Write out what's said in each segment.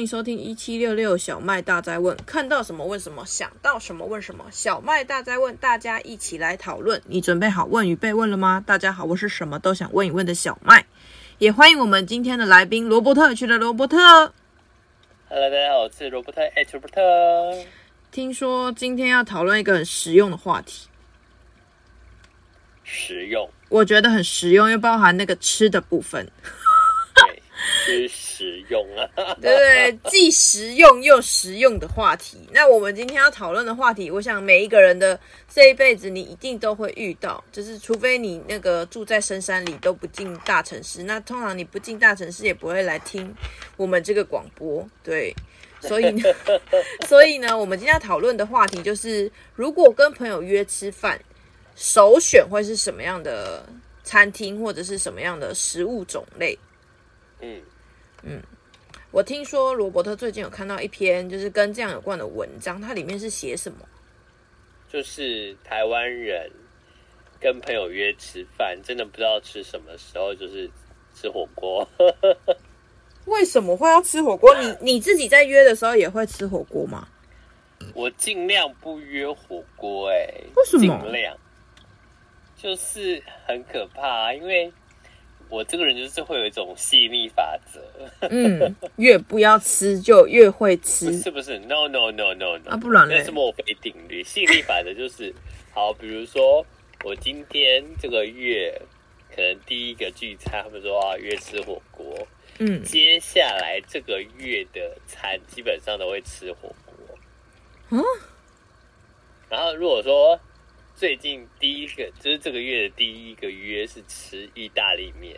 迎收听一七六六小麦大灾问，看到什么问什么，想到什么问什么。小麦大灾问，大家一起来讨论。你准备好问与被问了吗？大家好，我是什么都想问一问的小麦，也欢迎我们今天的来宾罗伯特区的罗伯特。Hello，大家好，我是罗伯特，哎，罗伯特。听说今天要讨论一个很实用的话题，实用，我觉得很实用，又包含那个吃的部分。对，是实用啊，对 对，既实用又实用的话题。那我们今天要讨论的话题，我想每一个人的这一辈子，你一定都会遇到，就是除非你那个住在深山里，都不进大城市。那通常你不进大城市，也不会来听我们这个广播。对，所以呢，所以呢，我们今天要讨论的话题就是，如果跟朋友约吃饭，首选会是什么样的餐厅，或者是什么样的食物种类？嗯嗯，我听说罗伯特最近有看到一篇就是跟这样有关的文章，它里面是写什么？就是台湾人跟朋友约吃饭，真的不知道吃什么时候，就是吃火锅。为什么会要吃火锅？你你自己在约的时候也会吃火锅吗？我尽量不约火锅，哎，为什么？尽量，就是很可怕，因为。我这个人就是会有一种吸引力法则，嗯，越不要吃就越会吃，是不是？No no no no no，啊，不然呢？那是墨菲定律。吸引力法则就是，好，比如说我今天这个月可能第一个聚餐，他们说啊约吃火锅，嗯，接下来这个月的餐基本上都会吃火锅，嗯，然后如果说。最近第一个就是这个月的第一个约是吃意大利面，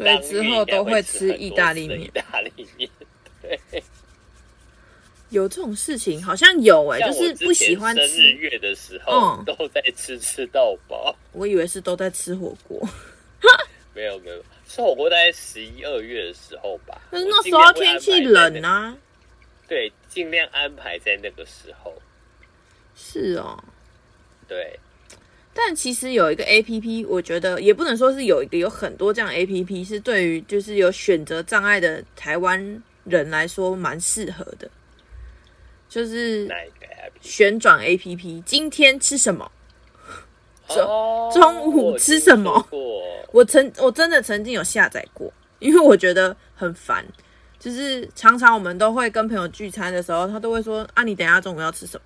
所以之后都会吃意大利面。意大利面，对，有这种事情好像有哎、欸，就是不喜欢吃生日月的时候都在吃吃到饱。我以为是都在吃火锅，没 有没有，吃火锅大概十一二月的时候吧。可是那时候天气冷啊，对，尽量安排在那个时候。是哦。对，但其实有一个 A P P，我觉得也不能说是有一个，有很多这样 A P P 是对于就是有选择障碍的台湾人来说蛮适合的，就是旋转 A P P，今天吃什么？中中午吃什么？我曾我真的曾经有下载过，因为我觉得很烦，就是常常我们都会跟朋友聚餐的时候，他都会说啊，你等一下中午要吃什么？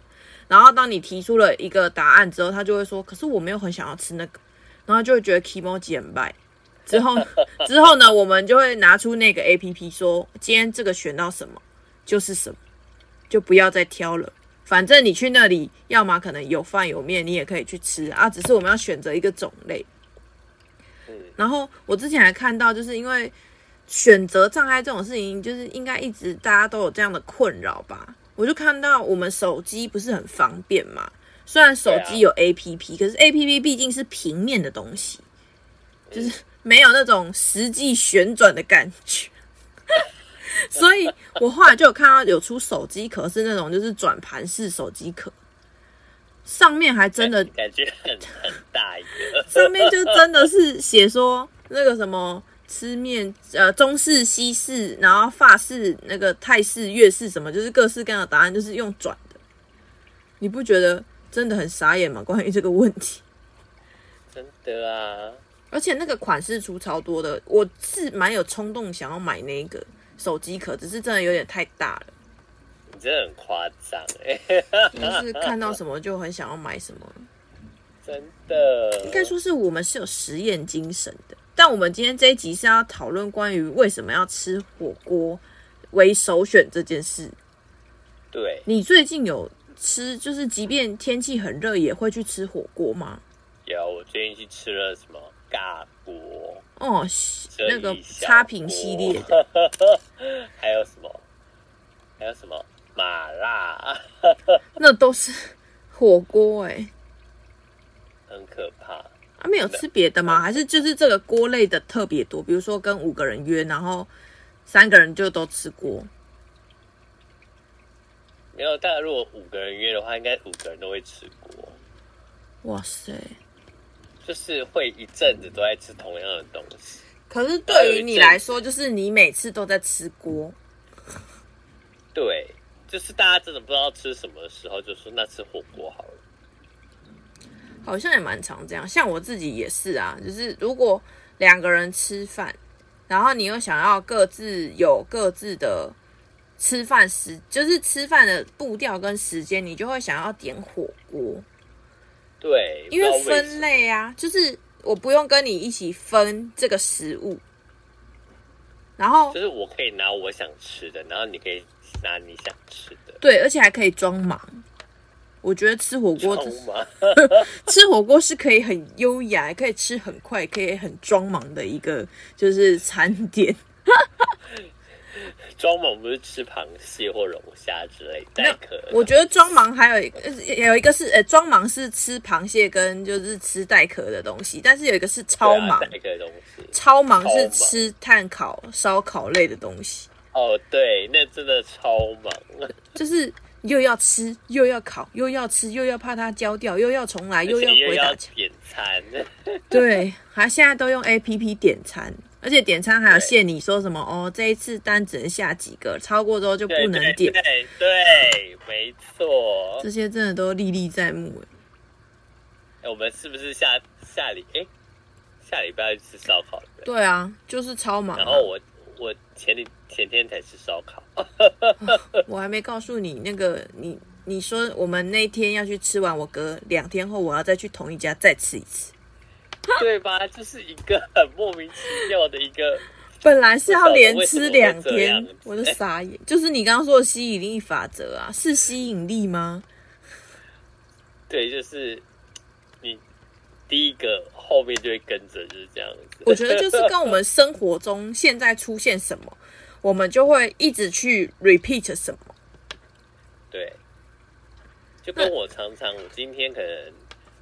然后当你提出了一个答案之后，他就会说：“可是我没有很想要吃那个。”然后就会觉得 kimochi 很败。之后 之后呢，我们就会拿出那个 APP 说：“今天这个选到什么就是什么，就不要再挑了。反正你去那里，要么可能有饭有面，你也可以去吃啊。只是我们要选择一个种类。”然后我之前还看到，就是因为选择障碍这种事情，就是应该一直大家都有这样的困扰吧。我就看到我们手机不是很方便嘛，虽然手机有 APP，可是 APP 毕竟是平面的东西，就是没有那种实际旋转的感觉。所以我后来就有看到有出手机壳是那种就是转盘式手机壳，上面还真的感觉很很大一个，上面就真的是写说那个什么。吃面，呃，中式、西式，然后法式、那个泰式、粤式，什么就是各式各样的答案，就是用转的。你不觉得真的很傻眼吗？关于这个问题，真的啊！而且那个款式出超多的，我是蛮有冲动想要买那个手机壳，只是真的有点太大了。你真的很夸张哎！就是看到什么就很想要买什么，真的。应该说是我们是有实验精神的。但我们今天这一集是要讨论关于为什么要吃火锅为首选这件事。对，你最近有吃，就是即便天气很热，也会去吃火锅吗？有，我最近去吃了什么尬锅哦，那个差评系列的，还有什么？还有什么麻辣？那都是火锅哎、欸，很可怕。他、啊、没有吃别的吗？还是就是这个锅类的特别多？比如说跟五个人约，然后三个人就都吃锅。没有，大家如果五个人约的话，应该五个人都会吃锅。哇塞，就是会一阵子都在吃同样的东西。可是对于你来说，就是你每次都在吃锅。对，就是大家真的不知道吃什么的时候，就说那吃火锅好了。好像也蛮常这样，像我自己也是啊，就是如果两个人吃饭，然后你又想要各自有各自的吃饭时，就是吃饭的步调跟时间，你就会想要点火锅。对，因为分类啊，就是我不用跟你一起分这个食物，然后就是我可以拿我想吃的，然后你可以拿你想吃的，对，而且还可以装忙。我觉得吃火锅，吃火锅是可以很优雅，可以吃很快，可以很装忙的一个就是餐点。装忙不是吃螃蟹或龙虾之类的。我觉得装忙还有一个有一个是呃，装忙是吃螃蟹跟就是吃带壳的东西，但是有一个是超忙，带壳的东西。超忙是吃炭烤、烧烤类的东西。哦，对，那真的超忙，就是。又要吃，又要烤，又要吃，又要怕它焦掉，又要重来，又要鬼打墙。点餐，对，还现在都用 APP 点餐，而且点餐还有限你说什么哦，这一次单只能下几个，超过之后就不能点。对对，对，没错，这些真的都历历在目哎。我们是不是下下礼哎下礼拜要去吃烧烤？对啊，就是超忙啊。然后我我前里。前天才吃烧烤，我还没告诉你那个你你说我们那天要去吃完，我隔两天后我要再去同一家再吃一次，对吧？就是一个很莫名其妙的一个，本来是要连吃两天，我就傻眼。就是你刚刚说的吸引力法则啊，是吸引力吗？对，就是你第一个后面就会跟着，就是这样子。我觉得就是跟我们生活中现在出现什么。我们就会一直去 repeat 什么，对，就跟我常常，我今天可能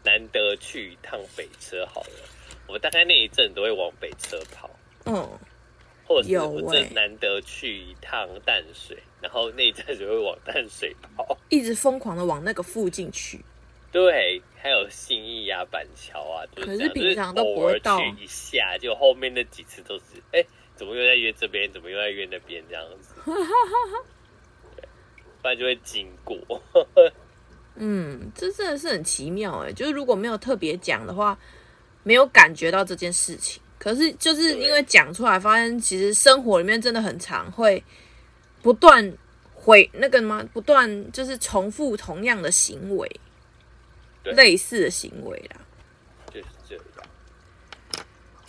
难得去一趟北车好了，我大概那一阵都会往北车跑，嗯，或者是我这难得去一趟淡水，然后那一阵就会往淡水跑，一直疯狂的往那个附近去，对，还有信义啊、板桥啊，可是平常都不会到，去一下，就后面那几次都是，哎。怎么又在约这边？怎么又在约那边？这样子，对，不然就会经过。嗯，这真的是很奇妙哎。就是如果没有特别讲的话，没有感觉到这件事情。可是就是因为讲出来，发现其实生活里面真的很常会不断回那个吗？不断就是重复同样的行为，类似的行为啦。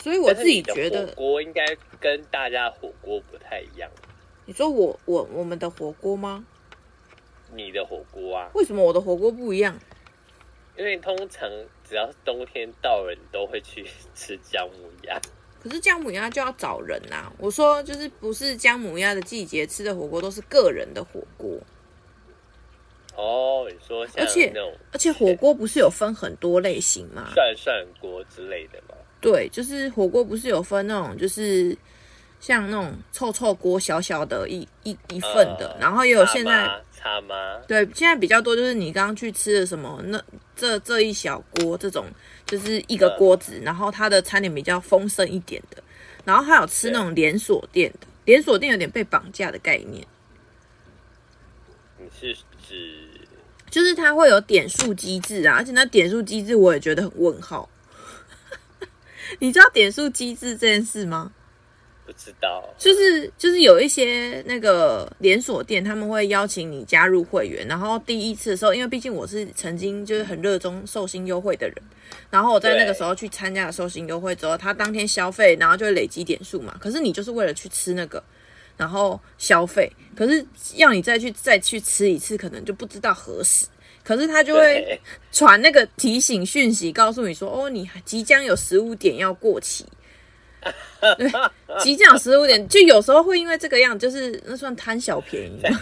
所以我自己觉得火锅应该跟大家火锅不太一样。你说我我我们的火锅吗？你的火锅啊？为什么我的火锅不一样？因为通常只要是冬天到了，你都会去 吃姜母鸭。可是姜母鸭就要找人啊！我说就是不是姜母鸭的季节吃的火锅都是个人的火锅。哦，你说像那种，而且而且火锅不是有分很多类型吗？涮涮锅之类的吗？对，就是火锅不是有分那种，就是像那种臭臭锅，小小的一一一份的，呃、然后也有现在差吗？对，现在比较多就是你刚刚去吃的什么，那这这一小锅这种，就是一个锅子，呃、然后它的餐点比较丰盛一点的，然后还有吃那种连锁店的，连锁店有点被绑架的概念。你是指就是它会有点数机制啊，而且那点数机制我也觉得很问号。你知道点数机制这件事吗？不知道，就是就是有一些那个连锁店，他们会邀请你加入会员，然后第一次的时候，因为毕竟我是曾经就是很热衷寿星优惠的人，然后我在那个时候去参加了寿星优惠之后，他当天消费，然后就会累积点数嘛。可是你就是为了去吃那个，然后消费，可是要你再去再去吃一次，可能就不知道何时。可是他就会传那个提醒讯息，告诉你说：“哦，你即将有十五点要过期。”对，即将有十五点，就有时候会因为这个样，就是那算贪小便宜吗？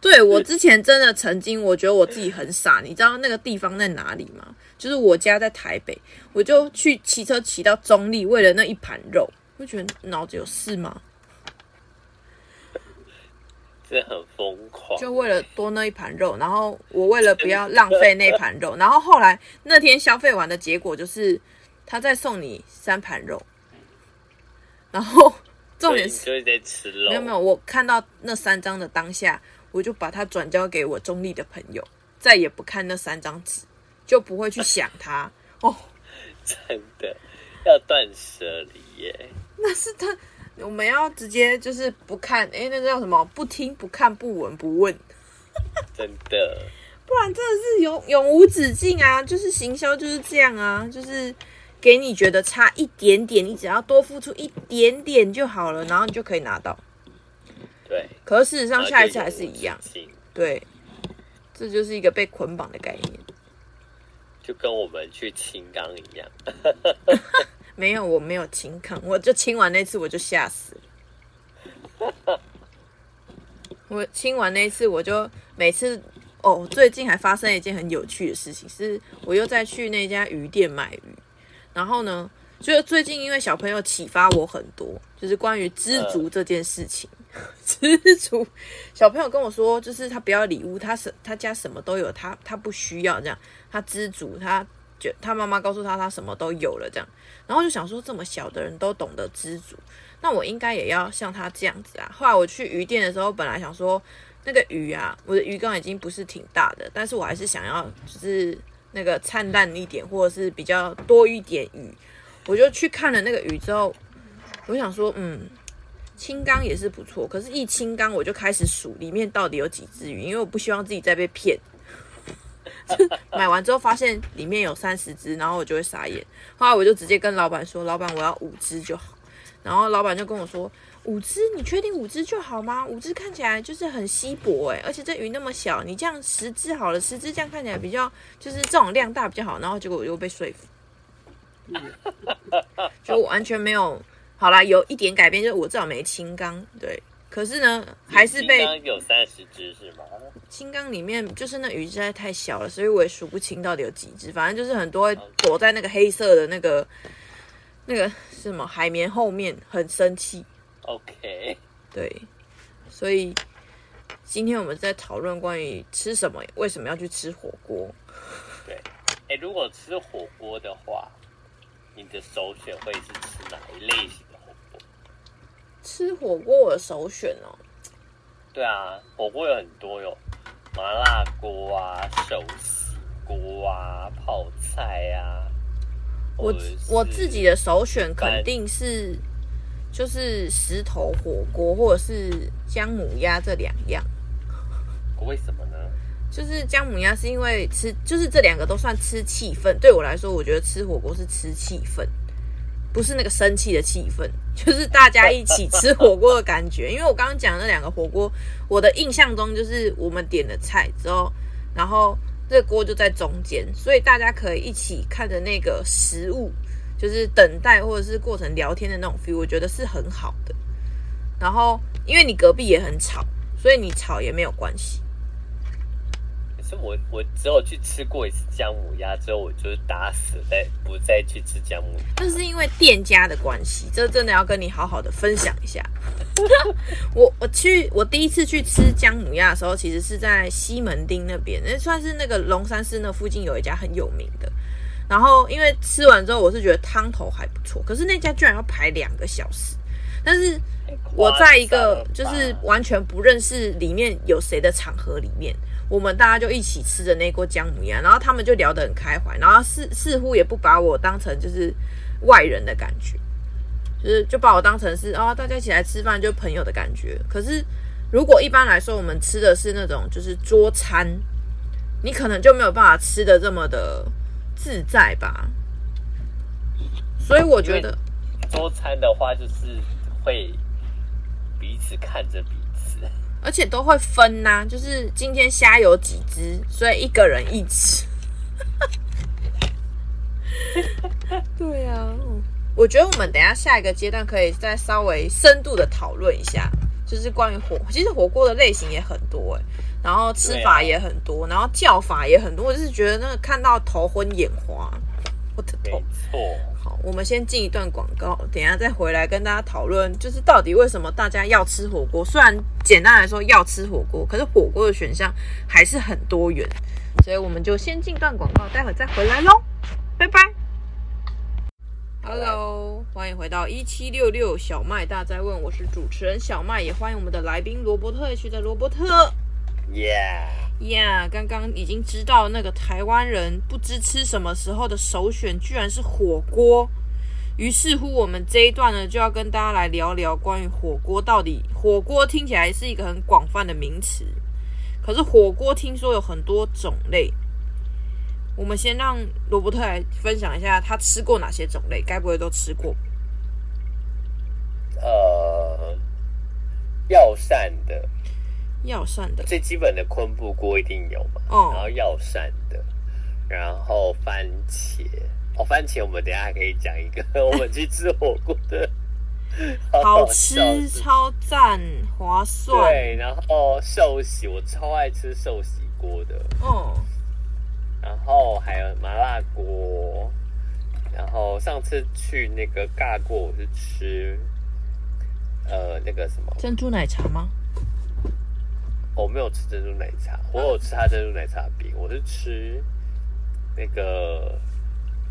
对，我之前真的曾经，我觉得我自己很傻。你知道那个地方在哪里吗？就是我家在台北，我就去骑车骑到中立，为了那一盘肉，会觉得脑子有事吗？真的很疯狂，就为了多那一盘肉，然后我为了不要浪费那盘肉，然后后来那天消费完的结果就是他再送你三盘肉，然后重点是就是在吃肉。没有没有，我看到那三张的当下，我就把它转交给我中立的朋友，再也不看那三张纸，就不会去想它 哦。真的要断舍离耶？那是他，我们要直接就是不看，哎，那个叫什么？不听不看不闻不问。真的，不然真的是永永无止境啊！就是行销就是这样啊，就是。给你觉得差一点点，你只要多付出一点点就好了，然后你就可以拿到。对，可是事实上下一次还是一样。对，这就是一个被捆绑的概念，就跟我们去清冈一样。没有，我没有清看，我就清完那次我就吓死了。我清完那次我就每次哦，最近还发生一件很有趣的事情，是我又再去那家鱼店买鱼。然后呢，就是最近因为小朋友启发我很多，就是关于知足这件事情。呃、知足，小朋友跟我说，就是他不要礼物，他什他家什么都有，他他不需要这样，他知足，他就他妈妈告诉他他什么都有了这样。然后就想说，这么小的人都懂得知足，那我应该也要像他这样子啊。后来我去鱼店的时候，本来想说那个鱼啊，我的鱼缸已经不是挺大的，但是我还是想要就是。那个灿烂一点，或者是比较多一点鱼，我就去看了那个鱼之后，我想说，嗯，清缸也是不错。可是，一清缸我就开始数里面到底有几只鱼，因为我不希望自己再被骗。买完之后发现里面有三十只，然后我就会傻眼。后来我就直接跟老板说：“老板，我要五只就好。”然后老板就跟我说。五只，你确定五只就好吗？五只看起来就是很稀薄诶，而且这鱼那么小，你这样十只好了，十只这样看起来比较就是这种量大比较好。然后结果我又被说服，就完全没有。好啦，有一点改变，就是我至少没清缸，对。可是呢，还是被有三十只是吗？青缸里面就是那鱼实在太小了，所以我也数不清到底有几只。反正就是很多躲在那个黑色的那个那个是什么海绵后面，很生气。OK，对，所以今天我们在讨论关于吃什么，为什么要去吃火锅？对，哎，如果吃火锅的话，你的首选会是吃哪一类型？吃火锅我的首选哦。对啊，火锅有很多哟，麻辣锅啊、寿喜锅啊、泡菜啊。我我自己的首选肯定是。就是石头火锅或者是姜母鸭这两样，为什么呢？就是姜母鸭是因为吃，就是这两个都算吃气氛。对我来说，我觉得吃火锅是吃气氛，不是那个生气的气氛，就是大家一起吃火锅的感觉。因为我刚刚讲那两个火锅，我的印象中就是我们点了菜之后，然后这锅就在中间，所以大家可以一起看着那个食物。就是等待或者是过程聊天的那种 feel，我觉得是很好的。然后，因为你隔壁也很吵，所以你吵也没有关系。是我我只有去吃过一次姜母鸭之后，我就是打死再不再去吃姜母鸭。那是因为店家的关系，这真的要跟你好好的分享一下。我我去我第一次去吃姜母鸭的时候，其实是在西门町那边，那算是那个龙山寺那附近有一家很有名的。然后，因为吃完之后，我是觉得汤头还不错，可是那家居然要排两个小时。但是我在一个就是完全不认识里面有谁的场合里面，我们大家就一起吃着那锅姜母鸭，然后他们就聊得很开怀，然后似似乎也不把我当成就是外人的感觉，就是就把我当成是哦，大家一起来吃饭就朋友的感觉。可是如果一般来说我们吃的是那种就是桌餐，你可能就没有办法吃的这么的。自在吧，所以我觉得桌餐的话就是会彼此看着彼此，而且都会分呐、啊，就是今天虾有几只，所以一个人一只。对啊，我觉得我们等一下下一个阶段可以再稍微深度的讨论一下，就是关于火，其实火锅的类型也很多哎、欸。然后吃法也很多，啊、然后叫法也很多，我就是觉得那个看到头昏眼花，我的头。我们先进一段广告，等一下再回来跟大家讨论，就是到底为什么大家要吃火锅？虽然简单来说要吃火锅，可是火锅的选项还是很多元，所以我们就先进段广告，待会再回来喽，拜拜。Hello。欢迎回到一七六六小麦大在问，我是主持人小麦，也欢迎我们的来宾罗伯特 H 的罗伯特。Yeah，呀，刚刚已经知道那个台湾人不知吃什么时候的首选居然是火锅，于是乎我们这一段呢就要跟大家来聊聊关于火锅到底。火锅听起来是一个很广泛的名词，可是火锅听说有很多种类。我们先让罗伯特来分享一下他吃过哪些种类，该不会都吃过？呃，药膳的，药膳的最基本的昆布锅一定有嘛。哦。然后药膳的，然后番茄。哦，番茄我们等一下还可以讲一个，我们去吃火锅的，好，好吃，超赞，划算。对，然后寿喜，我超爱吃寿喜锅的。哦。然后还有麻辣锅，然后上次去那个尬锅，我是吃，呃，那个什么珍珠奶茶吗？我没有吃珍珠奶茶，我有吃他珍珠奶茶饼，我是吃那个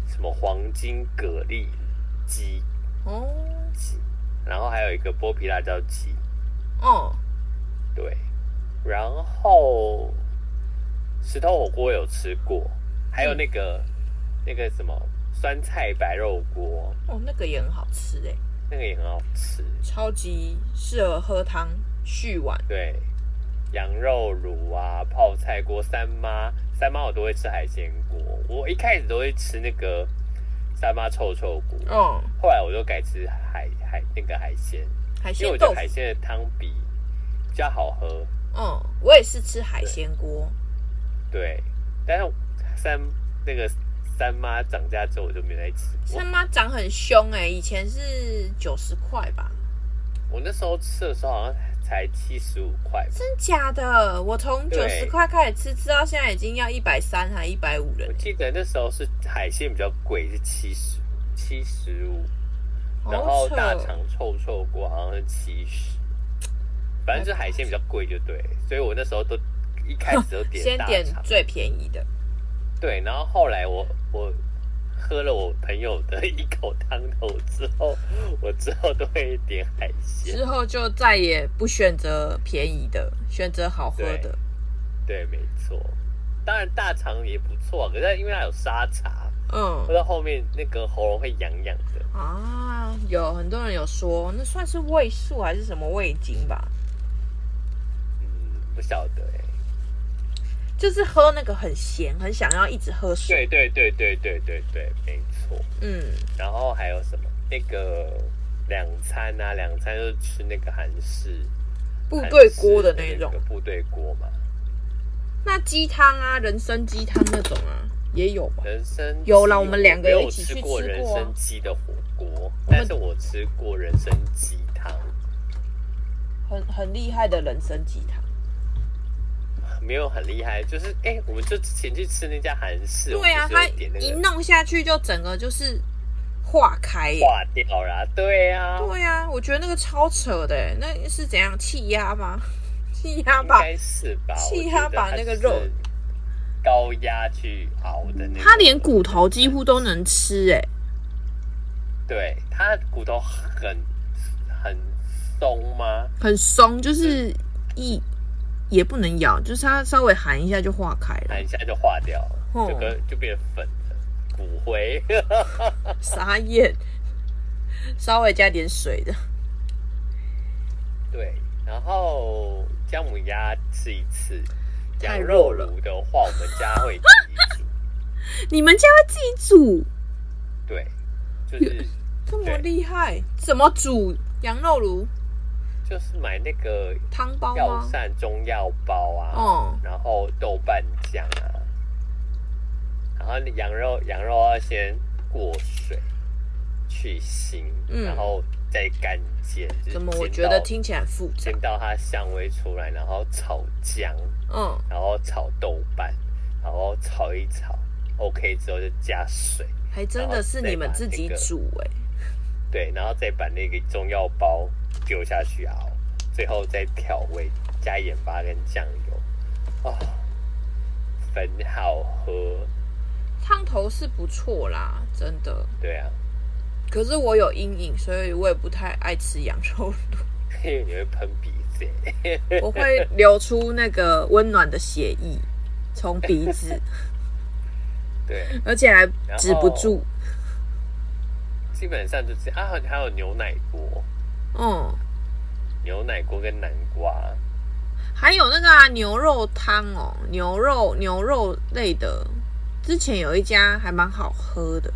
什么黄金蛤蜊鸡哦，鸡，然后还有一个剥皮辣椒鸡，哦，对，然后。石头火锅有吃过，还有那个、嗯、那个什么酸菜白肉锅哦，那个也很好吃哎，那个也很好吃，超级适合喝汤续碗。对，羊肉乳啊，泡菜锅，三妈三妈我都会吃海鲜锅，我一开始都会吃那个三妈臭臭锅，嗯，后来我就改吃海海那个海鲜，海鲜，因为我觉得海鲜的汤比比较好喝。嗯，我也是吃海鲜锅。对，但是三那个三妈涨价之后，我就没再吃过。三妈涨很凶哎、欸，以前是九十块吧？我那时候吃的时候好像才七十五块。真假的？我从九十块开始吃，吃到现在已经要一百三还一百五了。我记得那时候是海鲜比较贵，是七十七十五，然后大肠臭臭锅好像是七十，反正就是海鲜比较贵就对，所以我那时候都。一开始都点先点最便宜的，对，然后后来我我喝了我朋友的一口汤头之后，我之后都会点海鲜，之后就再也不选择便宜的，选择好喝的。对，对，没错。当然大肠也不错，可是因为它有沙茶，嗯，喝到后面那个喉咙会痒痒的啊。有很多人有说，那算是味素还是什么味精吧？嗯，不晓得哎。就是喝那个很咸，很想要一直喝水。对对对对对对对，没错。嗯，然后还有什么？那个两餐啊，两餐就是吃那个韩式部队锅的那种部队锅嘛。那鸡汤啊，人参鸡汤那种啊，也有吧？人参有啦，我们两个有一起吃过人参鸡的火锅，但是我吃过人参鸡汤，很很厉害的人参鸡汤。没有很厉害，就是哎、欸，我们就之前去吃那家韩式，对啊，它一弄下去就整个就是化开，化掉了，对啊，对啊，我觉得那个超扯的，那是怎样气压吗？气压吧，应该是吧？气压把那个肉高压去熬的那，它连骨头几乎都能吃，哎，对，它骨头很很松吗？很松，就是一。也不能咬，就是它稍微含一下就化开了，含一下就化掉了，哦、就跟就变粉了，骨灰，傻眼，稍微加点水的，对，然后姜母鸭吃一次，羊肉炉的话，我们家会自己煮，你们家会自己煮？对，就是这么厉害，怎么煮羊肉炉？就是买那个汤包药膳中药包啊，哦，然后豆瓣酱啊，然后羊肉羊肉要先过水去腥，嗯，然后再干煎。怎么我觉得听起来很复杂？煎到它香味出来，然后炒姜，嗯，然后炒豆瓣，然后炒一炒，OK 之后就加水，还真的是你们自己煮哎、欸，对，然后再把那个中药包。丢下去熬，最后再调味，加盐巴跟酱油，哦，很好喝。汤头是不错啦，真的。对啊。可是我有阴影，所以我也不太爱吃羊肉炉。因为你会喷鼻子，我会流出那个温暖的血液，从鼻子。对，而且还止不住。基本上就是啊，还有牛奶锅。嗯，牛奶锅跟南瓜。还有那个啊，牛肉汤哦，牛肉牛肉类的，之前有一家还蛮好喝的。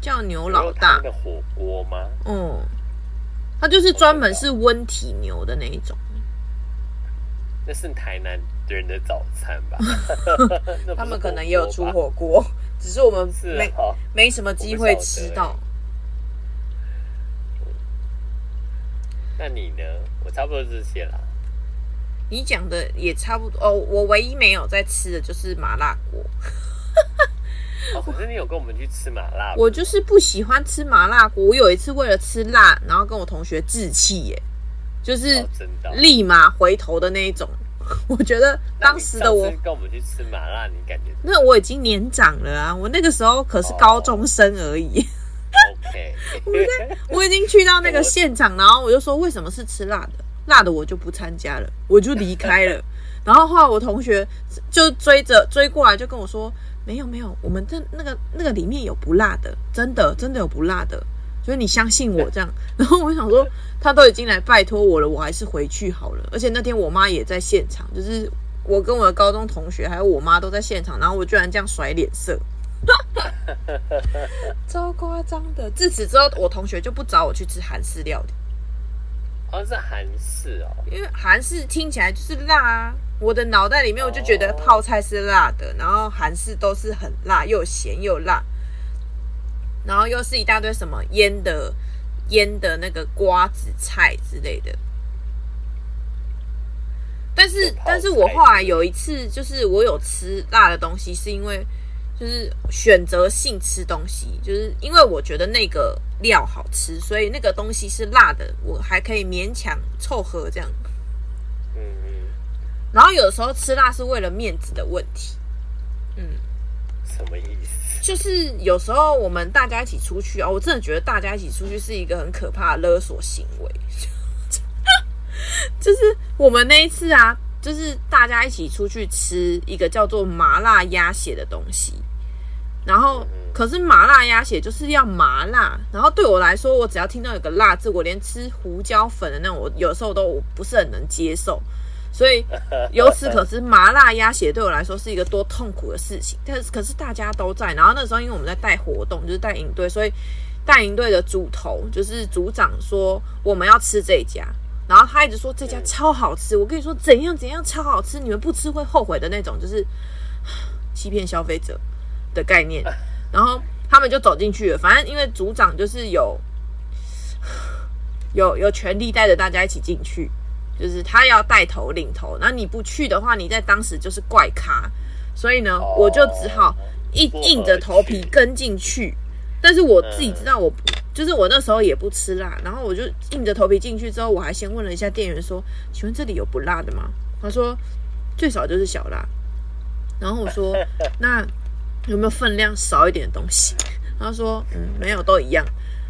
叫牛老大的火锅吗？嗯，它就是专门是温体牛的那一种。那是台南人的早餐吧？他们可能也有出火锅，只是我们没、哦、没什么机会吃到。那你呢？我差不多这些啦。你讲的也差不多哦。我唯一没有在吃的就是麻辣锅。哦，可是你有跟我们去吃麻辣？我就是不喜欢吃麻辣锅。我有一次为了吃辣，然后跟我同学置气，耶，就是立马回头的那一种。我觉得当时的我跟我们去吃麻辣，你感觉？那我已经年长了啊，我那个时候可是高中生而已。Oh, OK，我在我已经去到那个 现场，然后我就说为什么是吃辣的？辣的我就不参加了，我就离开了。然后后来我同学就追着追过来，就跟我说。没有没有，我们这那个那个里面有不辣的，真的真的有不辣的，所以你相信我这样。然后我想说，他都已经来拜托我了，我还是回去好了。而且那天我妈也在现场，就是我跟我的高中同学还有我妈都在现场，然后我居然这样甩脸色，超夸张的。自此之后，我同学就不找我去吃韩式料理。哦，是韩式哦，因为韩式听起来就是辣啊。我的脑袋里面，我就觉得泡菜是辣的，然后韩式都是很辣，又咸又辣，然后又是一大堆什么腌的腌的那个瓜子菜之类的。但是，但是我后来有一次，就是我有吃辣的东西，是因为就是选择性吃东西，就是因为我觉得那个料好吃，所以那个东西是辣的，我还可以勉强凑合这样。嗯嗯然后有的时候吃辣是为了面子的问题，嗯，什么意思？就是有时候我们大家一起出去啊，我真的觉得大家一起出去是一个很可怕的勒索行为。就是我们那一次啊，就是大家一起出去吃一个叫做麻辣鸭血的东西，然后可是麻辣鸭血就是要麻辣，然后对我来说，我只要听到有个辣字，我连吃胡椒粉的那种，我有时候都我不是很能接受。所以 由此可知，麻辣鸭血对我来说是一个多痛苦的事情。但是可是大家都在，然后那时候因为我们在带活动，就是带营队，所以带营队的组头就是组长说我们要吃这一家，然后他一直说这家超好吃。我跟你说怎样怎样超好吃，你们不吃会后悔的那种，就是 欺骗消费者的概念。然后他们就走进去了，反正因为组长就是有 有有权利带着大家一起进去。就是他要带头领头，那你不去的话，你在当时就是怪咖，所以呢，我就只好硬硬着头皮跟进去。但是我自己知道我，我就是我那时候也不吃辣，然后我就硬着头皮进去之后，我还先问了一下店员说：“请问这里有不辣的吗？”他说：“最少就是小辣。”然后我说：“ 那有没有分量少一点的东西？”他说：“嗯，没有，都一样。”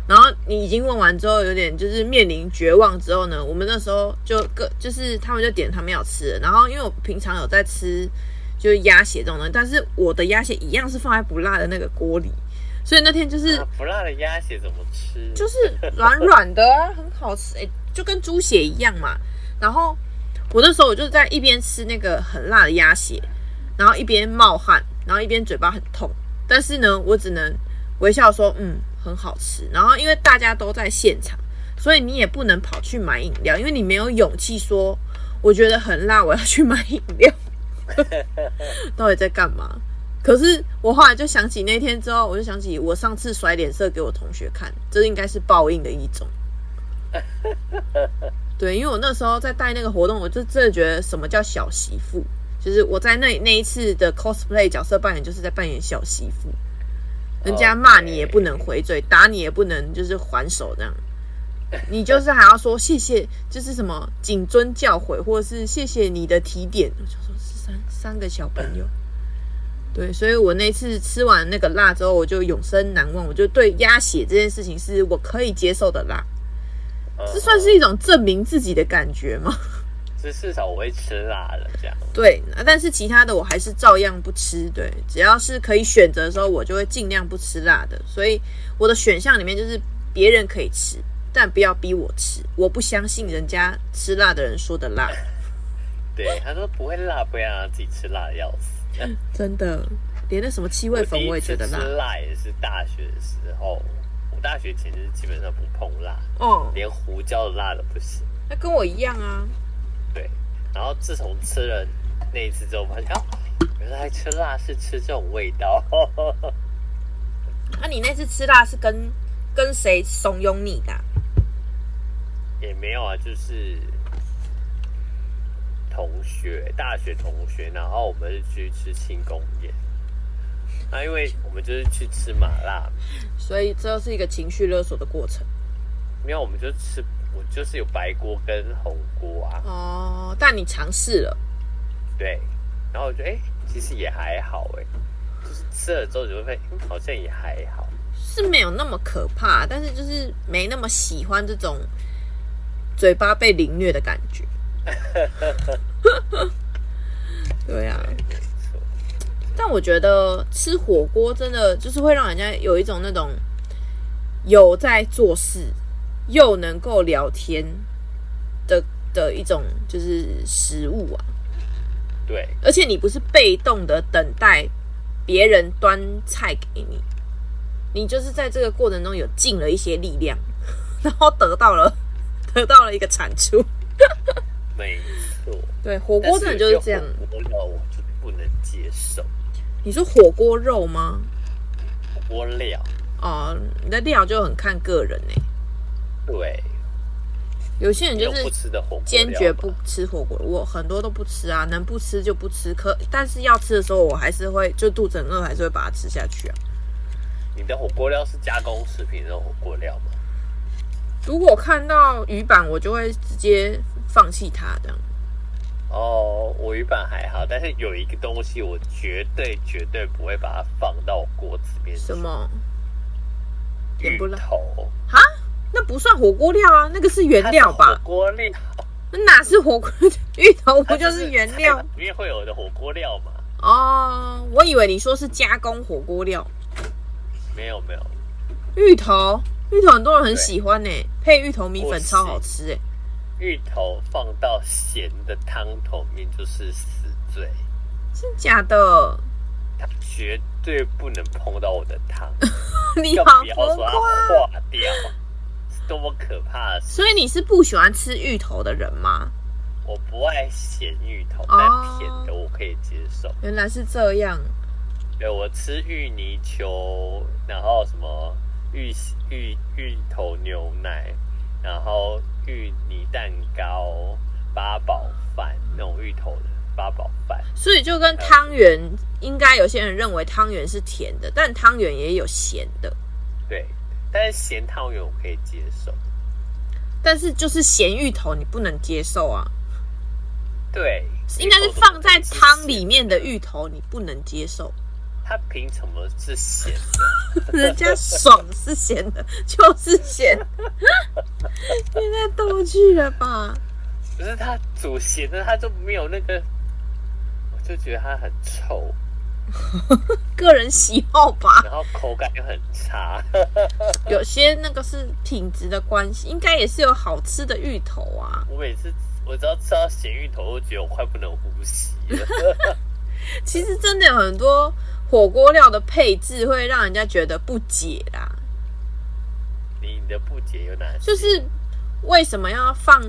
然后你已经问完之后，有点就是面临绝望之后呢，我们那时候就各就是他们就点他们要吃的，然后因为我平常有在吃就是鸭血这种东西，但是我的鸭血一样是放在不辣的那个锅里，所以那天就是、啊、不辣的鸭血怎么吃？就是软软的啊，很好吃，哎，就跟猪血一样嘛。然后我那时候我就在一边吃那个很辣的鸭血，然后一边冒汗，然后一边嘴巴很痛，但是呢，我只能微笑说嗯。很好吃，然后因为大家都在现场，所以你也不能跑去买饮料，因为你没有勇气说我觉得很辣，我要去买饮料。到底在干嘛？可是我后来就想起那天之后，我就想起我上次甩脸色给我同学看，这应该是报应的一种。对，因为我那时候在带那个活动，我就真的觉得什么叫小媳妇，就是我在那那一次的 cosplay 角色扮演，就是在扮演小媳妇。人家骂你也不能回嘴.打你也不能就是还手这样，你就是还要说谢谢，就是什么谨遵教诲，或者是谢谢你的提点。我就说是三三个小朋友，对，所以我那次吃完那个辣之后，我就永生难忘。我就对鸭血这件事情是我可以接受的辣，这算是一种证明自己的感觉吗？是至少我会吃辣的这样。对，但是其他的我还是照样不吃。对，只要是可以选择的时候，我就会尽量不吃辣的。所以我的选项里面就是别人可以吃，但不要逼我吃。我不相信人家吃辣的人说的辣。对，他说不会辣，不要让他自己吃辣的要死。真的，连那什么七味粉我也觉得辣。吃辣也是大学的时候，我大学其实基本上不碰辣，哦，连胡椒的辣都不行。那跟我一样啊。对，然后自从吃了那一次之后，发现哦，原来吃辣是吃这种味道。那、啊、你那次吃辣是跟跟谁怂恿你的？也没有啊，就是。同学，大学同学，然后我们是去吃庆功宴。那、啊、因为我们就是去吃麻辣，所以这是一个情绪勒索的过程。没有，我们就吃，我就是有白锅跟红锅啊。哦，但你尝试了。对，然后我觉得，哎，其实也还好，哎，就是吃了之后就会发现，好像也还好，是没有那么可怕，但是就是没那么喜欢这种嘴巴被凌虐的感觉。对呀、啊，但我觉得吃火锅真的就是会让人家有一种那种有在做事又能够聊天的的一种就是食物啊。对，而且你不是被动的等待别人端菜给你，你就是在这个过程中有尽了一些力量，然后得到了 得到了一个产出。没错，对，火锅真的就是这样。火锅料我就不能接受。你说火锅肉吗？火锅料哦，你的料就很看个人呢。对，有些人就是不吃的火锅，坚决不吃火锅。我很多都不吃啊，能不吃就不吃。可但是要吃的时候，我还是会就肚子很饿，还是会把它吃下去啊。你的火锅料是加工食品那种火锅料吗？如果看到鱼板，我就会直接。放弃它这样。哦，我鱼板还好，但是有一个东西我绝对绝对不会把它放到锅子里面。什么？芋头？哈？那不算火锅料啊，那个是原料吧？火锅料？那哪是火锅？芋头不就是原料？里面会有的火锅料嘛？哦，我以为你说是加工火锅料。没有没有。芋头，芋头很多人很喜欢呢，配芋头米粉超好吃哎。芋头放到咸的汤头面就是死罪，真假的？它绝对不能碰到我的汤，你好不要说它化掉，是多么可怕的事！所以你是不喜欢吃芋头的人吗？我不爱咸芋头，但甜的我可以接受。哦，原来是这样。对，我吃芋泥球，然后什么芋芋芋头牛奶，然后。芋泥蛋糕、八宝饭那种芋头的八宝饭，所以就跟汤圆，应该有些人认为汤圆是甜的，但汤圆也有咸的。对，但是咸汤圆我可以接受，但是就是咸芋头你不能接受啊。对，应该是放在汤里面的芋头你不能接受。它凭什么是咸的？人家爽是咸的，就是咸。你在逗趣了吧？可是它煮咸的，它就没有那个，我就觉得它很臭。个人喜好吧。然后口感又很差。有些那个是品质的关系，应该也是有好吃的芋头啊。我每次我只要吃到咸芋头，我都觉得我快不能呼吸了。其实真的有很多。火锅料的配置会让人家觉得不解啦。你的不解有哪些？就是为什么要放？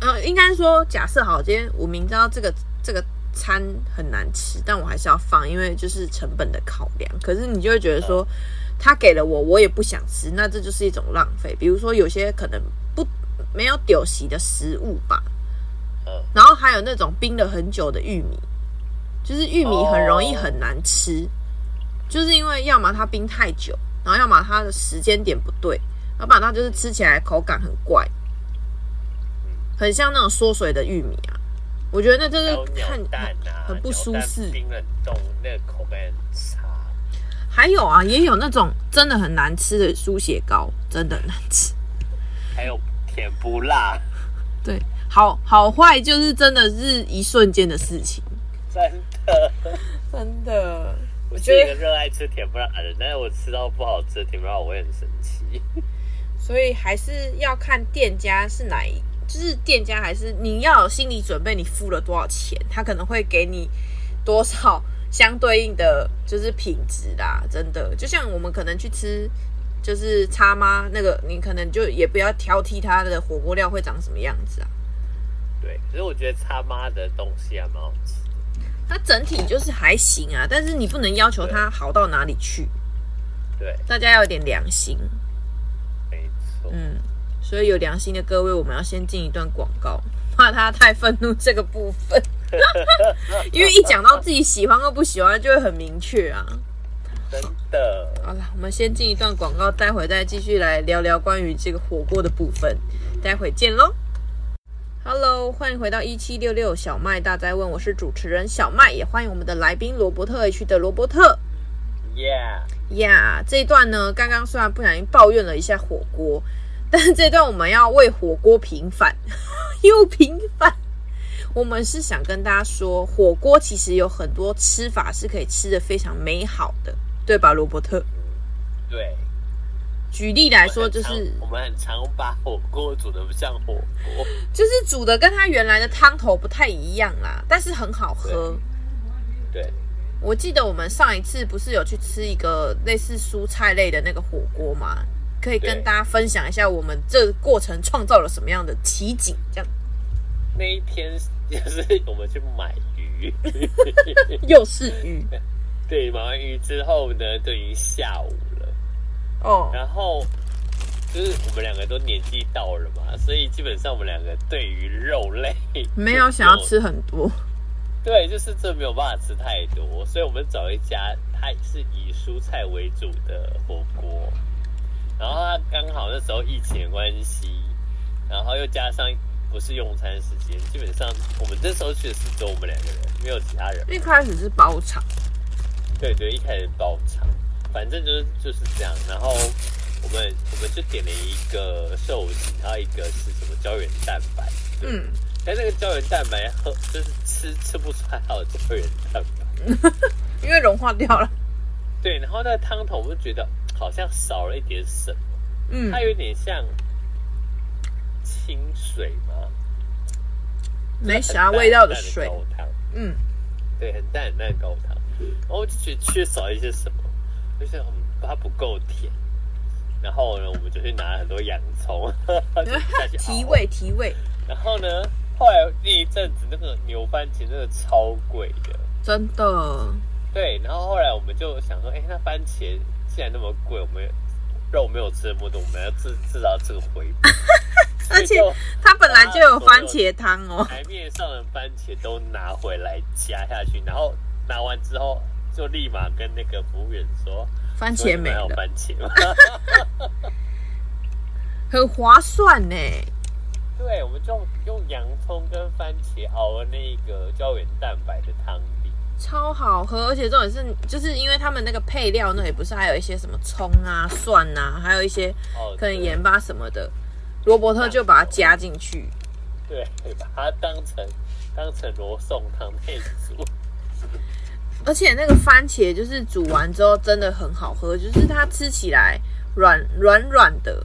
呃，应该说，假设好，今天我明知道这个这个餐很难吃，但我还是要放，因为就是成本的考量。可是你就会觉得说，他给了我，我也不想吃，那这就是一种浪费。比如说，有些可能不没有丢席的食物吧。然后还有那种冰了很久的玉米。就是玉米很容易很难吃，就是因为要么它冰太久，然后要么它的时间点不对，要不然它就是吃起来口感很怪，很像那种缩水的玉米啊。我觉得那真的看蛋啊，很不舒适，冰冷冻那个口感很差。还有啊，也有那种真的很难吃的猪血糕，真的很难吃。还有甜不辣，对，好好坏就是真的是一瞬间的事情，真的真的。我是一个热爱吃甜不辣的人，但是我吃到不好吃的甜不辣，我会很生气。所以还是要看店家是哪一，就是店家还是你要有心理准备，你付了多少钱，他可能会给你多少相对应的，就是品质啦。真的，就像我们可能去吃，就是叉妈那个，你可能就也不要挑剔它的火锅料会长什么样子啊。对，可是我觉得叉妈的东西还蛮好吃。它整体就是还行啊，但是你不能要求它好到哪里去。对，大家要有点良心。没错。嗯，所以有良心的各位，我们要先进一段广告，怕他太愤怒这个部分。因为一讲到自己喜欢或不喜欢，就会很明确啊。真的。好了，我们先进一段广告，待会再继续来聊聊关于这个火锅的部分。待会见喽。Hello，欢迎回到一七六六小麦大灾问，我是主持人小麦，也欢迎我们的来宾罗伯特 H 的罗伯特。Yeah，Yeah，这一段呢，刚刚虽然不小心抱怨了一下火锅，但是这段我们要为火锅平反，又平反。我们是想跟大家说，火锅其实有很多吃法是可以吃的非常美好的，对吧，罗伯特？对。举例来说，就是我们很常把火锅煮的不像火锅，就是煮的跟它原来的汤头不太一样啦，但是很好喝。对，对我记得我们上一次不是有去吃一个类似蔬菜类的那个火锅吗？可以跟大家分享一下我们这个过程创造了什么样的奇景？这样。那一天就是我们去买鱼，又是鱼。对，买完鱼之后呢，就已经下午了。哦，oh. 然后就是我们两个都年纪到了嘛，所以基本上我们两个对于肉类没有想要吃很多，对，就是这没有办法吃太多，所以我们找一家它是以蔬菜为主的火锅，然后他刚好那时候疫情的关系，然后又加上不是用餐时间，基本上我们这时候去的是只有我们两个人，没有其他人。一开始是包场，对对，一开始包场。反正就是就是这样，然后我们我们就点了一个寿司，然后一个是什么胶原蛋白，嗯，但那个胶原蛋白喝就是吃吃不出来还有胶原蛋白，因为融化掉了。对，然后那个汤头我就觉得好像少了一点什么，嗯，它有点像清水吗？没啥味道的水，高汤。嗯，对，很淡很淡的高汤，然后我就觉得缺少一些什么。就是很它不够甜，然后呢，我们就去拿很多洋葱，提味提味。然后呢，后来那一阵子那个牛番茄真的超贵的，真的。对，然后后来我们就想说，哎，那番茄既然那么贵，我们肉没有吃那么多，我们要至至少这个回报。而且它本来就有番茄汤哦，台面上的番茄都拿回来加下去，然后拿完之后。就立马跟那个服务员说：“番茄没有，番茄很划算呢。”对，我们就用洋葱跟番茄熬了那个胶原蛋白的汤底，超好喝。而且重点是，就是因为他们那个配料那里不是还有一些什么葱啊、蒜啊，还有一些可能盐巴什么的，哦、罗伯特就把它加进去，对，把它当成当成罗宋汤配煮。而且那个番茄就是煮完之后真的很好喝，就是它吃起来软软软的，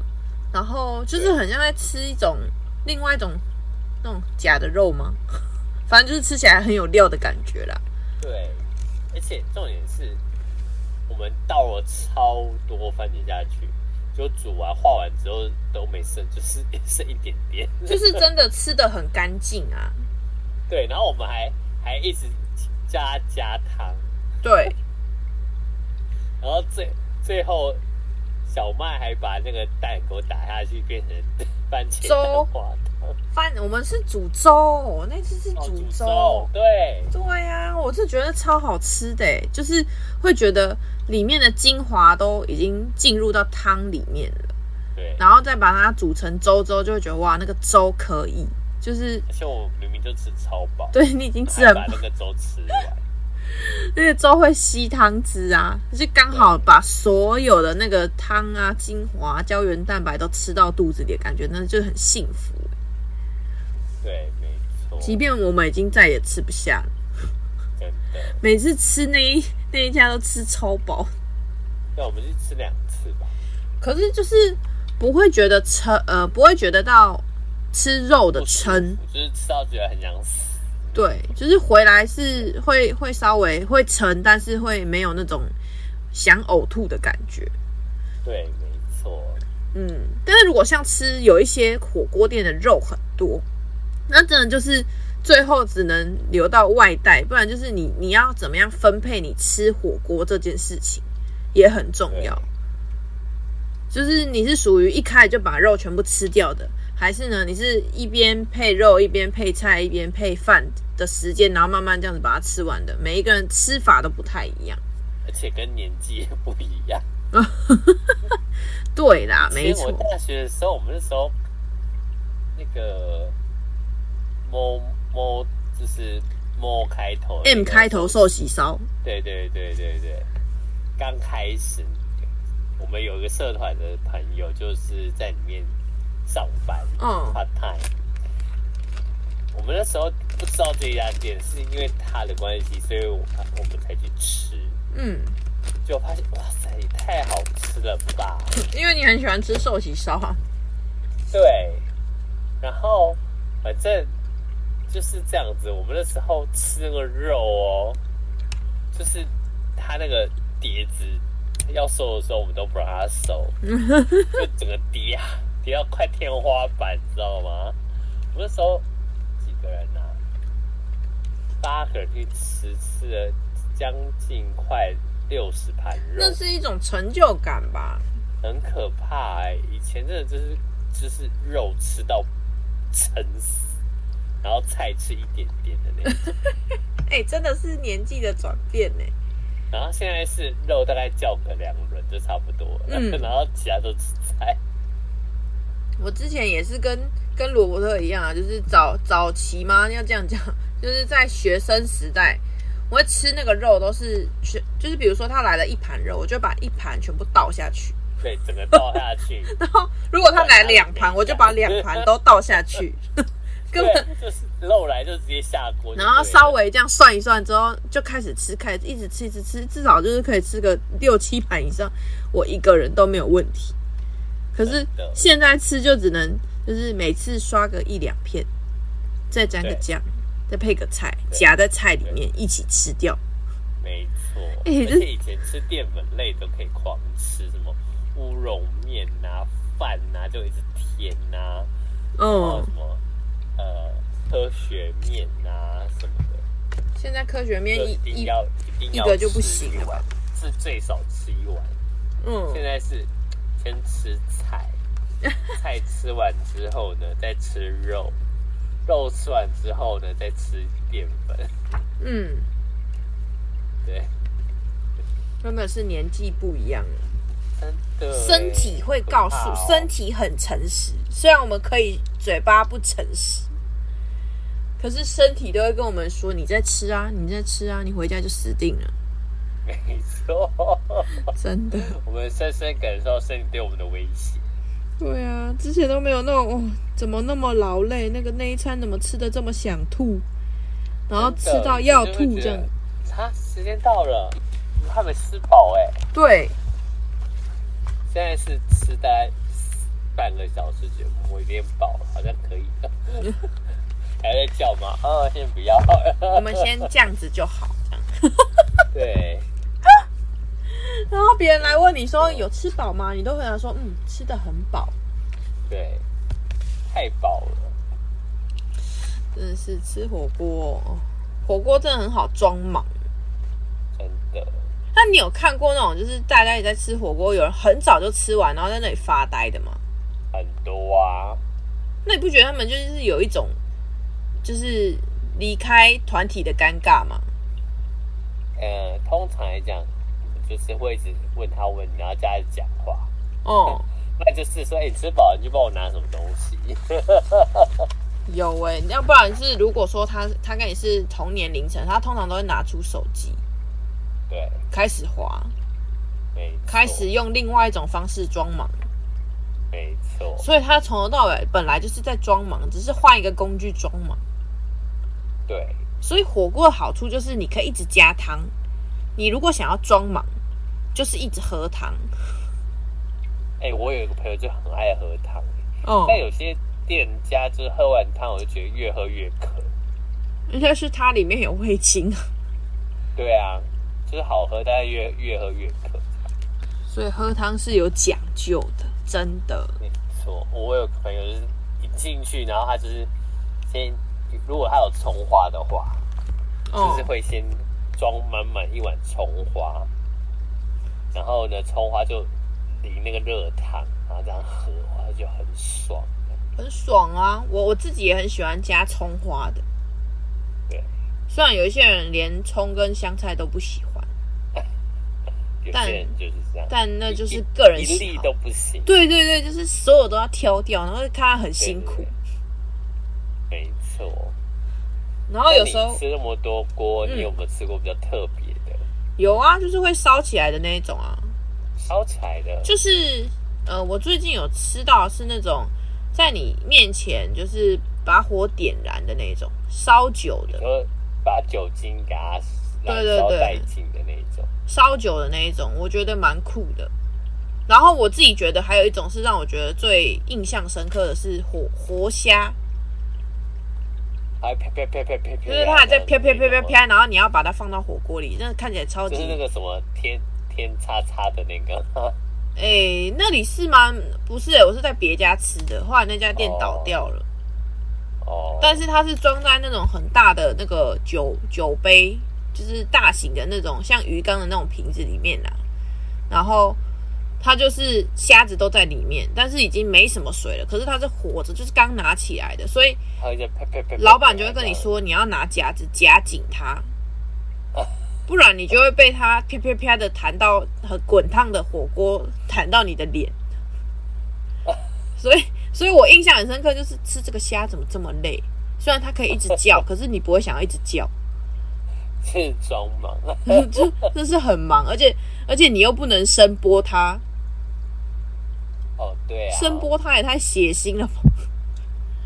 然后就是很像在吃一种另外一种那种假的肉吗？反正就是吃起来很有料的感觉啦。对，而且重点是我们倒了超多番茄下去，就煮完化完之后都没剩，就是也剩一点点，就是真的吃的很干净啊。对，然后我们还还一直。加加汤，对，然后最最后小麦还把那个蛋给我打下去，变成番茄粥。饭我们是煮粥，那次是煮粥，对对我是觉得超好吃的，就是会觉得里面的精华都已经进入到汤里面了，对，然后再把它煮成粥之后，就会觉得哇，那个粥可以。就是，而且我明明就吃超饱，对你已经吃了，把那个粥吃完，那个粥会吸汤汁啊，就刚好把所有的那个汤啊、精华、胶原蛋白都吃到肚子里的感觉，那就很幸福。对，没错。即便我们已经再也吃不下了，每次吃那一那一家都吃超饱。那我们去吃两次吧。可是就是不会觉得撑，呃，不会觉得到。吃肉的撑，就是吃到觉得很想死。对，就是回来是会会稍微会撑，但是会没有那种想呕吐的感觉。对，没错。嗯，但是如果像吃有一些火锅店的肉很多，那真的就是最后只能留到外带，不然就是你你要怎么样分配你吃火锅这件事情也很重要。就是你是属于一开始就把肉全部吃掉的。还是呢？你是一边配肉，一边配菜，一边配饭的时间，然后慢慢这样子把它吃完的。每一个人吃法都不太一样，而且跟年纪也不一样。对啦，没错。我大学的时候，我们那时候那个摸摸就是摸开头，M 开头寿喜烧。对对对对对，刚开始我们有一个社团的朋友，就是在里面。上班，嗯，part time。我们那时候不知道这家店，是因为他的关系，所以我我们才去吃。嗯，就发现哇塞，也太好吃了吧！因为你很喜欢吃寿喜烧啊。对，然后反正就是这样子。我们那时候吃那个肉哦，就是他那个碟子要收的时候，我们都不让他收，就整个碟啊。提到快天花板，知道吗？我们那时候几个人呐、啊？八个人去吃，吃了将近快六十盘肉。那是一种成就感吧？很可怕哎、欸！以前真的就是就是肉吃到撑死，然后菜吃一点点的那种。哎、欸，真的是年纪的转变呢、欸。然后现在是肉大概叫个两轮就差不多，嗯、然后其他都吃菜。我之前也是跟跟罗伯特一样啊，就是早早期嘛，要这样讲，就是在学生时代，我会吃那个肉都是全，就是比如说他来了一盘肉，我就把一盘全部倒下去，对，整个倒下去。然后如果他来两盘，我就把两盘都倒下去，根本就是肉来就直接下锅，然后稍微这样算一算之后，就开始吃，开始一直吃，一直吃，至少就是可以吃个六七盘以上，我一个人都没有问题。可是现在吃就只能就是每次刷个一两片，再沾个酱，再配个菜，夹在菜里面一起吃掉。没错，而且以前吃淀粉类都可以狂吃，什么乌龙面呐、饭啊，就一直甜啊，哦，什么呃科学面啊什么的。现在科学面一定要一定要一个就不行了吧？是最少吃一碗。嗯，现在是。先吃菜，菜吃完之后呢，再吃肉，肉吃完之后呢，再吃淀粉。嗯，对，真的是年纪不一样了，真的，身体会告诉，哦、身体很诚实。虽然我们可以嘴巴不诚实，可是身体都会跟我们说：“你在吃啊，你在吃啊，你回家就死定了。”没错，真的，我们深深感受身体对我们的威胁。对啊，之前都没有那种，哦，怎么那么劳累？那个那一餐怎么吃的这么想吐？然后吃到要吐这样。啊，时间到了，我还没吃饱哎。对，现在是吃大概半个小时节目，我有点饱了，好像可以了。还在叫吗？啊、哦，先不要。我们先这样子就好。对，然后别人来问你说有吃饱吗？你都回答说嗯，吃的很饱。对，太饱了，真的是吃火锅，火锅真的很好装忙，真的。那你有看过那种就是大家也在吃火锅，有人很早就吃完，然后在那里发呆的吗？很多啊。那你不觉得他们就是有一种就是离开团体的尴尬吗？呃，通常来讲，就是会一直问他问你，然后加一直讲话。哦，那就是说，哎、欸，你吃饱了，你就帮我拿什么东西。有有哎、欸，要不然是如果说他他跟你是同年龄层，他通常都会拿出手机，对，开始滑，没错，开始用另外一种方式装忙，没错。所以他从头到尾本来就是在装忙，只是换一个工具装忙。对，所以火锅的好处就是你可以一直加汤，你如果想要装忙，就是一直喝汤。哎、欸，我有一个朋友就很爱喝汤，哦，但有些。店家就是喝完汤，我就觉得越喝越渴。应该是它里面有味精。对啊，就是好喝，但是越越喝越渴。所以喝汤是有讲究的，真的。没错，我有个朋友就是一进去，然后他就是先，如果他有葱花的话，哦、就是会先装满满一碗葱花，然后呢，葱花就淋那个热汤，然后这样喝，他就很爽。很爽啊！我我自己也很喜欢加葱花的。对，虽然有一些人连葱跟香菜都不喜欢，有些人就是这样，但那就是个人一粒都不行。对对对，就是所有都要挑掉，然后看他很辛苦。对对对，没错。然后有时候吃那么多锅，你有没有吃过比较特别的？嗯，有啊，就是会烧起来的那一种啊。烧起来的，就是呃，我最近有吃到是那种。在你面前就是把火点燃的那种烧酒的，把酒精给它对对对带进的那一种烧酒的那一种，我觉得蛮酷的。然后我自己觉得还有一种是让我觉得最印象深刻的是活活虾，还啪啪啪啪啪，就是它还在啪啪啪啪啪，然后你要把它放到火锅里，那看起来超级就是那个什么天天叉叉的那个。哎、欸，那里是吗？不是、欸，我是在别家吃的，后来那家店倒掉了。哦。Oh. 但是它是装在那种很大的那个酒酒杯，就是大型的那种像鱼缸的那种瓶子里面啦。然后它就是虾子都在里面，但是已经没什么水了。可是它是活着，就是刚拿起来的，所以老板就会跟你说，你要拿夹子夹紧它。不然你就会被它啪啪啪的弹到和滚烫的火锅弹到你的脸，所以，所以我印象很深刻，就是吃这个虾怎么这么累？虽然它可以一直叫，可是你不会想要一直叫，是装忙，这这是很忙，而且而且你又不能生剥它，哦对啊，生剥它也太血腥了吧？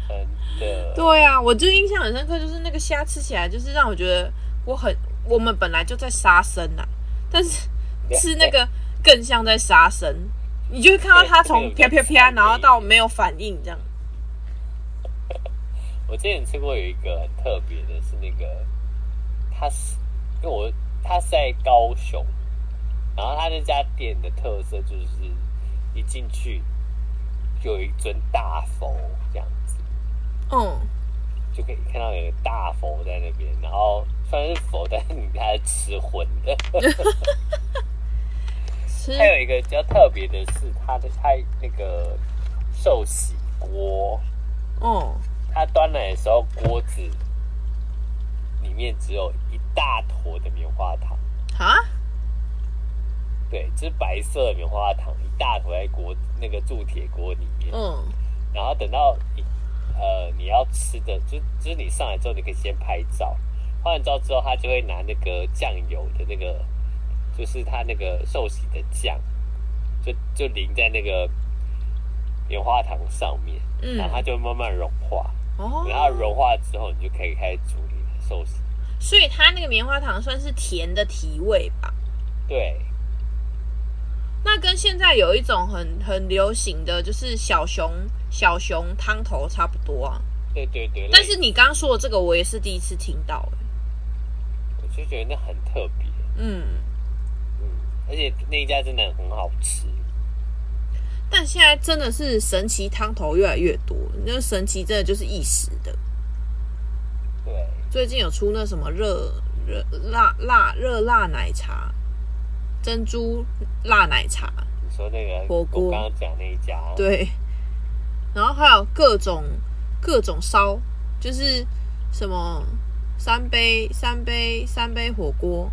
真的，对啊，我就印象很深刻，就是那个虾吃起来就是让我觉得我很。我们本来就在杀生呐、啊，但是吃那个更像在杀生，你就会看到它从啪啪啪，然后到没有反应这样。我之前吃过有一个很特别的，是那个，它是因为我他是在高雄，然后他那家店的特色就是一进去就有一尊大佛这样子，嗯。就可以看到有个大佛在那边，然后虽然是佛，但是你还是吃荤的。吃还有一个比较特别的是，它的它那个寿喜锅，嗯，它端来的时候，锅子里面只有一大坨的棉花糖。哈？对，就是白色的棉花糖，一大坨在锅那个铸铁锅里面。嗯，然后等到。呃，你要吃的就就是你上来之后，你可以先拍照，拍完照之后，他就会拿那个酱油的那个，就是他那个寿喜的酱，就就淋在那个棉花糖上面，嗯，然后它就慢慢融化，哦，然后融化之后，你就可以开始煮你的寿喜。所以它那个棉花糖算是甜的提味吧？对。那跟现在有一种很很流行的就是小熊小熊汤头差不多啊。对对对。但是你刚刚说的这个，我也是第一次听到。我就觉得那很特别。嗯嗯，而且那一家真的很好吃。但现在真的是神奇汤头越来越多，那神奇真的就是一时的。对。最近有出那什么热热辣辣热辣奶茶。珍珠辣奶茶，你说那个火锅，我刚刚讲那一家，对，然后还有各种各种烧，就是什么三杯三杯三杯火锅，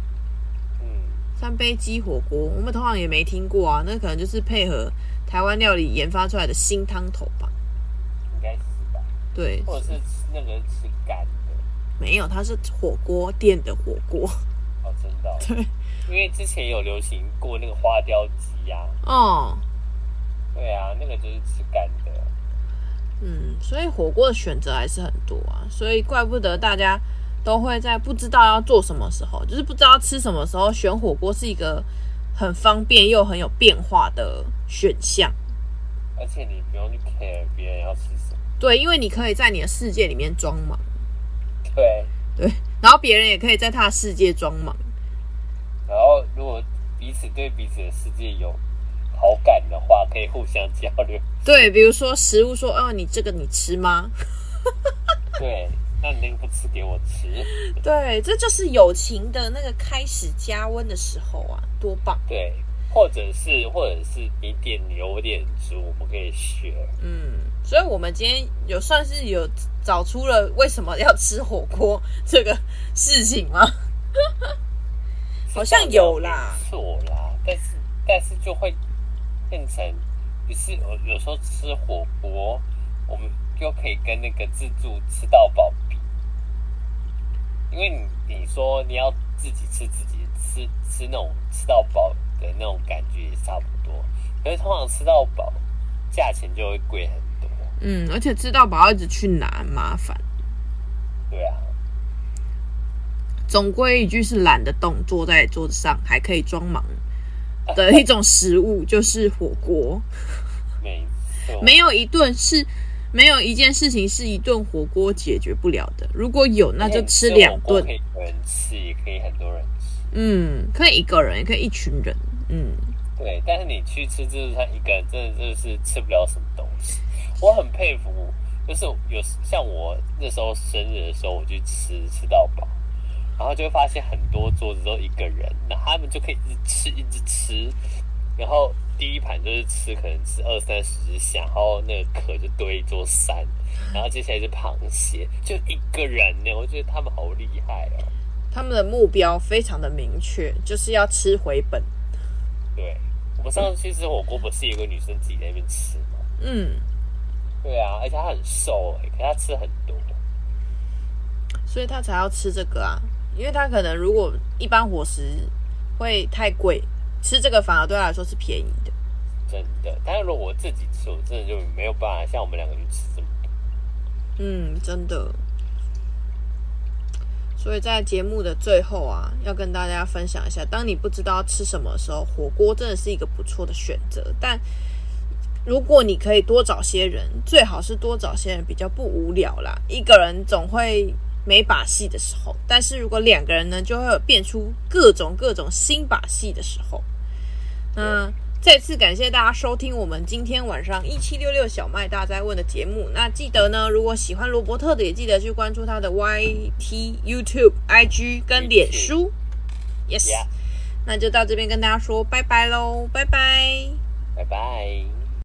嗯，三杯鸡火锅，我们通常也没听过啊，那可能就是配合台湾料理研发出来的新汤头吧，应该是吧？对，或者是吃那个吃干的。没有，它是火锅店的火锅。哦，真的、哦。对，因为之前有流行过那个花雕鸡呀、啊。哦。对啊，那个就是吃干的。嗯，所以火锅的选择还是很多啊，所以怪不得大家都会在不知道要做什么时候，就是不知道吃什么时候，选火锅是一个很方便又很有变化的选项。而且你不用去 care 别人要吃什么。对，因为你可以在你的世界里面装忙。对对，然后别人也可以在他的世界装忙。然后，如果彼此对彼此的世界有好感的话，可以互相交流。对，比如说食物说，哦，你这个你吃吗？对，那你那个不吃给我吃。对，这就是友情的那个开始加温的时候啊，多棒！对，或者是或者是你点牛我点猪，我们可以学。嗯，所以我们今天有算是有找出了为什么要吃火锅这个事情吗？好像有啦，错啦，但是但是就会。变成也是有有时候吃火锅，我们就可以跟那个自助吃到饱比，因为你你说你要自己吃自己吃吃那种吃到饱的那种感觉也差不多，可是通常吃到饱价钱就会贵很多。嗯，而且吃到饱要一直去拿麻烦。对啊，总归一句是懒得动，坐在桌子上还可以装忙。的 一种食物就是火锅，没错，没有一顿是，没有一件事情是一顿火锅解决不了的。如果有，那就吃两顿。可以一个人吃，也可以很多人吃。嗯，可以一个人，也可以一群人。嗯，对。但是你去吃自助餐，一个人真的就是吃不了什么东西。我很佩服，就是有像我那时候生日的时候，我去吃吃到饱。然后就会发现很多桌子都一个人，那他们就可以一直吃一直吃，然后第一盘就是吃可能吃二三十只虾，然后那个壳就堆一座山，然后接下来是螃蟹，就一个人呢，我觉得他们好厉害哦。他们的目标非常的明确，就是要吃回本。对，我们上次去吃火锅，不是有个女生自己在那边吃吗？嗯，对啊，而且她很瘦哎，可是她吃很多，所以她才要吃这个啊。因为她可能如果一般伙食会太贵，吃这个反而对她来说是便宜的。真的，但是如果我自己吃，我真的就没有办法像我们两个去吃这么多。嗯，真的。所以在节目的最后啊，要跟大家分享一下，当你不知道吃什么的时候，火锅真的是一个不错的选择。但如果你可以多找些人，最好是多找些人，比较不无聊啦。一个人总会。没把戏的时候，但是如果两个人呢，就会有变出各种各种新把戏的时候。那再次感谢大家收听我们今天晚上一七六六小麦大灾问的节目。那记得呢，如果喜欢罗伯特的，也记得去关注他的 YT、YouTube、IG 跟脸书。Yes，那就到这边跟大家说拜拜喽，拜拜，拜拜。